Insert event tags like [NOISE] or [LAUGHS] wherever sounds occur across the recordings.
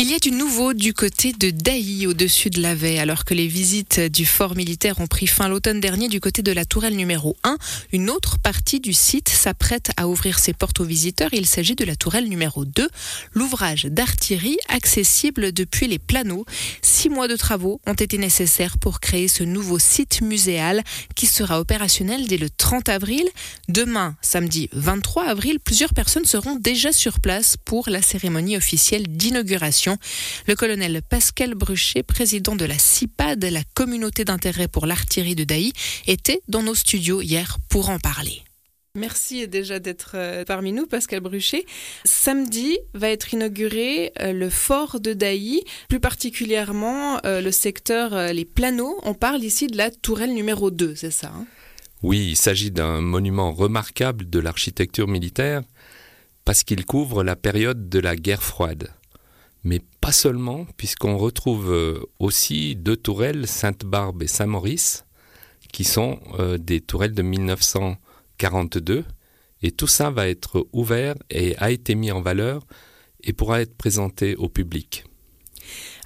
Il y a du nouveau du côté de Daï, au-dessus de l'Avet. Alors que les visites du fort militaire ont pris fin l'automne dernier du côté de la tourelle numéro 1, une autre partie du site s'apprête à ouvrir ses portes aux visiteurs. Il s'agit de la tourelle numéro 2, l'ouvrage d'artillerie accessible depuis les planeaux. Six mois de travaux ont été nécessaires pour créer ce nouveau site muséal qui sera opérationnel dès le 30 avril. Demain, samedi 23 avril, plusieurs personnes seront déjà sur place pour la cérémonie officielle d'inauguration. Le colonel Pascal Bruchet, président de la CIPAD, la communauté d'intérêt pour l'artillerie de Daï, était dans nos studios hier pour en parler. Merci déjà d'être euh, parmi nous, Pascal Bruchet. Samedi va être inauguré euh, le fort de Daï, plus particulièrement euh, le secteur Les Planeaux. On parle ici de la tourelle numéro 2, c'est ça hein? Oui, il s'agit d'un monument remarquable de l'architecture militaire parce qu'il couvre la période de la guerre froide mais pas seulement, puisqu'on retrouve euh, aussi deux tourelles, Sainte-Barbe et Saint-Maurice, qui sont euh, des tourelles de 1942. Et tout ça va être ouvert et a été mis en valeur et pourra être présenté au public.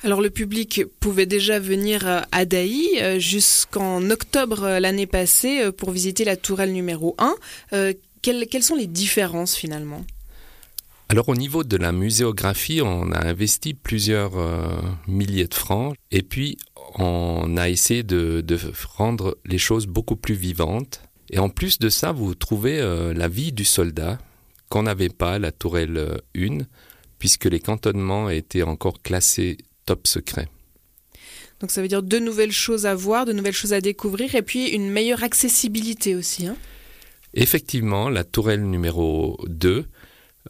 Alors le public pouvait déjà venir à Daï euh, jusqu'en octobre l'année passée pour visiter la tourelle numéro 1. quelles sont les différences finalement? Alors au niveau de la muséographie, on a investi plusieurs euh, milliers de francs et puis on a essayé de, rendre les choses beaucoup plus vivantes. Et en plus de ça, vous trouvez euh, la vie du soldat qu'on n'avait pas à la tourelle 1, euh, puisque les cantonnements étaient encore classés top secret. Donc ça veut dire de nouvelles choses à voir, de nouvelles choses à découvrir, et puis une meilleure accessibilité aussi. Hein? Effectivement, la tourelle numéro 2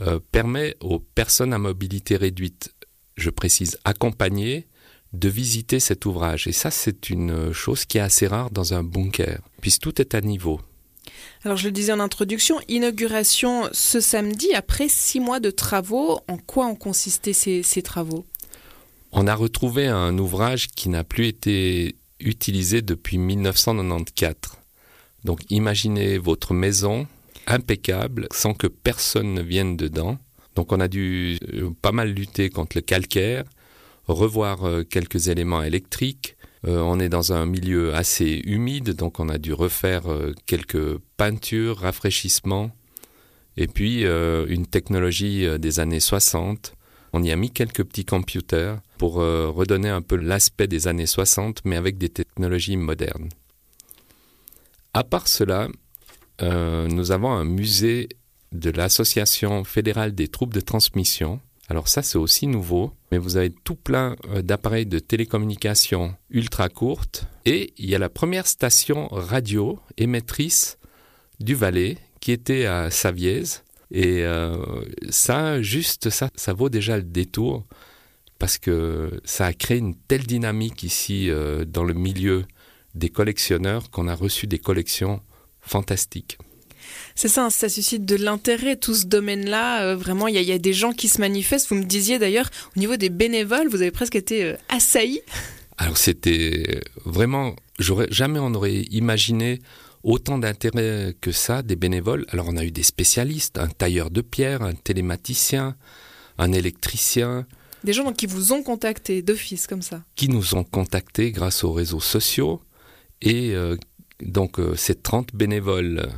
euh, permet aux personnes à mobilité réduite, je précise accompagnées, de visiter cet ouvrage. Et ça, c'est une chose qui est assez rare dans un bunker, puisque tout est à niveau. Alors je le disais en introduction, inauguration ce samedi après six mois de travaux. En quoi ont consisté ces, ces travaux? On a retrouvé un ouvrage qui n'a plus été utilisé depuis 1994. Donc imaginez votre maison impeccable sans que personne ne vienne dedans. Donc on a dû euh, pas mal lutter contre le calcaire, revoir euh, quelques éléments électriques. Euh, on est dans un milieu assez humide, donc on a dû refaire quelques peintures, rafraîchissements, et puis une technologie des années 60. On y a mis quelques petits computers pour redonner un peu l'aspect des années 60, mais avec des technologies modernes. À part cela, euh, nous avons un musée de l'Association fédérale des troupes de transmission. Alors ça, c'est aussi nouveau, mais vous avez tout plein euh, d'appareils de télécommunication ultra courtes. Et il y a la première station radio émettrice du Valais qui était à Saviez. Et euh, ça, juste ça, ça vaut déjà le détour parce que ça a créé une telle dynamique ici dans le milieu des collectionneurs qu'on a reçu des collections fantastique. C'est ça, ça suscite de l'intérêt, tout ce domaine-là. Euh, vraiment, il y, a des gens qui se manifestent. Vous me disiez d'ailleurs, au niveau des bénévoles, vous avez presque été euh, assaillis. Alors c'était vraiment, j'aurais jamais on aurait imaginé autant d'intérêt que ça des bénévoles. Alors on a eu des spécialistes, un tailleur de pierre, un télématicien, un électricien. Des gens qui vous ont contacté d'office comme ça. Qui nous ont contactés grâce aux réseaux sociaux et euh, donc euh, ces 30 bénévoles,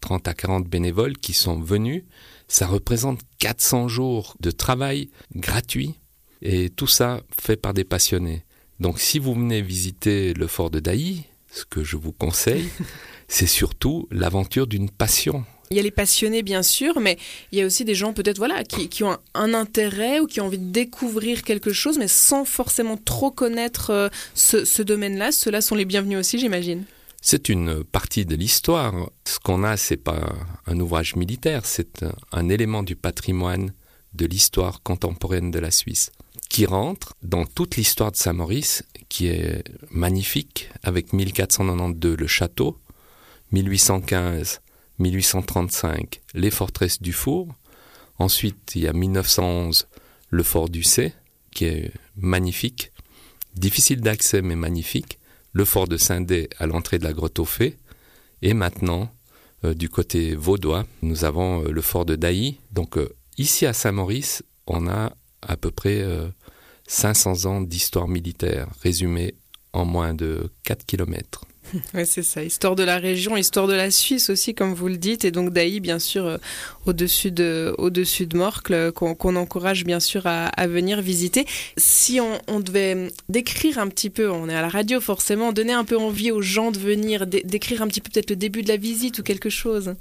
30 à 40 bénévoles qui sont venus, ça représente 400 jours de travail gratuit et tout ça fait par des passionnés. Donc si vous venez visiter le fort de Daï, ce que je vous conseille, [LAUGHS] c'est surtout l'aventure d'une passion. Il y a les passionnés bien sûr, mais il y a aussi des gens peut-être voilà qui, ont un, intérêt ou qui ont envie de découvrir quelque chose, mais sans forcément trop connaître euh, ce, ce domaine-là. Ceux-là sont les bienvenus aussi, j'imagine. C'est une partie de l'histoire. Ce qu'on a, c'est pas un ouvrage militaire, c'est un élément du patrimoine de l'histoire contemporaine de la Suisse qui rentre dans toute l'histoire de Saint-Maurice, qui est magnifique, avec 1492 le château, 1815, 1835 les forteresses du Four, ensuite il y a 1911 le fort du C, qui est magnifique, difficile d'accès mais magnifique, le fort de Saint-Dé à l'entrée de la grotte aux Fées, et maintenant du côté vaudois, nous avons le fort de Dailly. Donc ici à Saint-Maurice, on a à peu près 500 ans d'histoire militaire résumée en moins de 4 kilomètres. Oui, c'est ça. Histoire de la région, histoire de la Suisse aussi, comme vous le dites, et donc d'Aï, bien sûr, euh, au-dessus de, au-dessus de Morcle, euh, qu'on, encourage bien sûr à, venir visiter. Si on, devait décrire un petit peu, on est à la radio forcément, donner un peu envie aux gens de venir, décrire un petit peu peut-être le début de la visite ou quelque chose.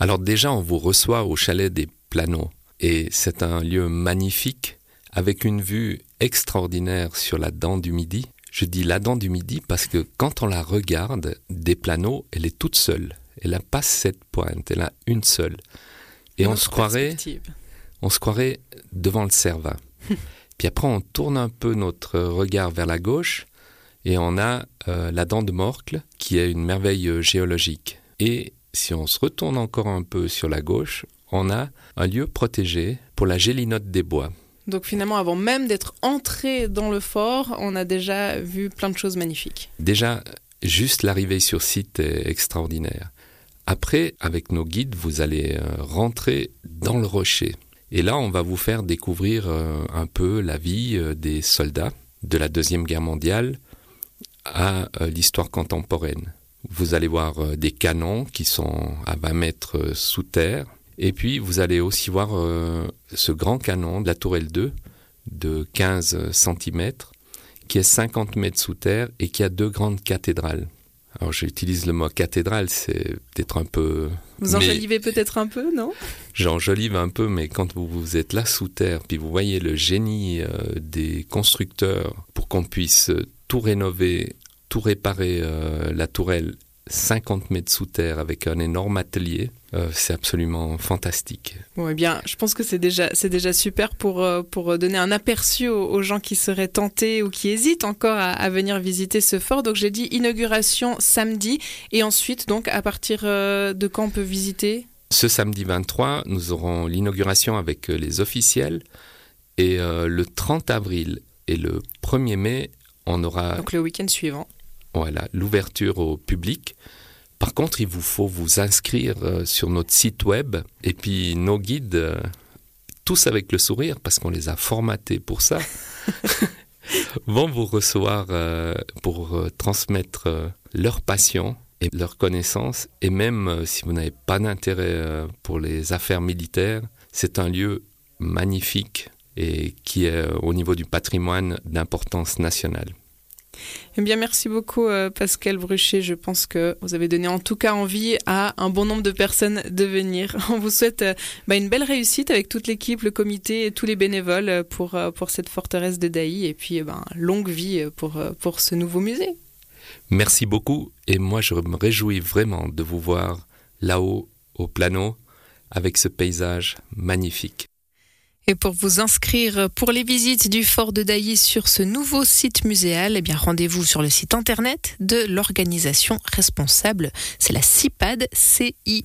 Alors déjà, on vous reçoit au chalet des Planeaux, et c'est un lieu magnifique avec une vue extraordinaire sur la dent du Midi. Je dis la dent du Midi parce que quand on la regarde des planeaux, elle est toute seule. Elle n'a pas cette pointe, elle a une seule. Et on se croirait, on se croirait devant le Cervin. [LAUGHS] Puis après, on tourne un peu notre regard vers la gauche et on a euh, la dent de Morcle qui est une merveille euh, géologique. Et si on se retourne encore un peu sur la gauche, on a un lieu protégé pour la gélinote des bois. Donc finalement, avant même d'être entré dans le fort, on a déjà vu plein de choses magnifiques. Déjà, juste l'arrivée sur site est extraordinaire. Après, avec nos guides, vous allez euh, rentrer dans le rocher. Et là, on va vous faire découvrir euh, un peu la vie euh, des soldats de la Deuxième Guerre mondiale à l'histoire contemporaine. Vous allez voir des canons qui sont à 20 mètres sous terre, et puis, vous allez aussi voir euh, ce grand canon de la tourelle 2 de 15 cm qui est 50 mètres sous terre et qui a deux grandes cathédrales. Alors j'utilise le mot cathédrale, c'est peut-être un peu... Vous enjolivez peut-être un peu, non? J'enjolive un peu, mais quand vous, vous, êtes là sous terre, puis vous voyez le génie euh, des constructeurs pour qu'on puisse tout rénover, tout réparer euh, la tourelle 50 mètres sous terre avec un énorme atelier. Euh, c'est absolument fantastique. Bon, eh bien, je pense que c'est déjà, c'est déjà super pour, euh, pour donner un aperçu aux, gens qui seraient tentés ou qui hésitent encore à, venir visiter ce fort. Donc, j'ai dit inauguration samedi. Et ensuite, donc, à partir euh, de quand on peut visiter? Ce samedi 23, nous aurons l'inauguration avec les officiels. Et le 30 avril et le 1er mai, on aura... Donc, le week-end suivant voilà, l'ouverture au public. Par contre, il vous faut vous inscrire euh, sur notre site web et puis nos guides, euh, tous avec le sourire, parce qu'on les a formatés pour ça, [LAUGHS] vont vous recevoir euh, pour transmettre leur passion et leur connaissance. Et même si vous n'avez pas d'intérêt pour les affaires militaires, c'est un lieu magnifique et qui est au niveau du patrimoine d'importance nationale. Eh bien, merci beaucoup, euh, Pascal Bruchet. Je pense que vous avez donné en tout cas envie à un bon nombre de personnes de venir. [LAUGHS] On vous souhaite euh, bah, une belle réussite avec toute l'équipe, le comité et tous les bénévoles euh, pour, cette forteresse de Daï et puis bah, longue vie pour, pour ce nouveau musée. Merci beaucoup et moi je me réjouis vraiment de vous voir là-haut au plano avec ce paysage magnifique. Et pour vous inscrire pour les visites du fort de Dailly sur ce nouveau site muséal, eh rendez-vous sur le site internet de l'organisation responsable. C'est la CIPAD, C-I-P-A-D.ch.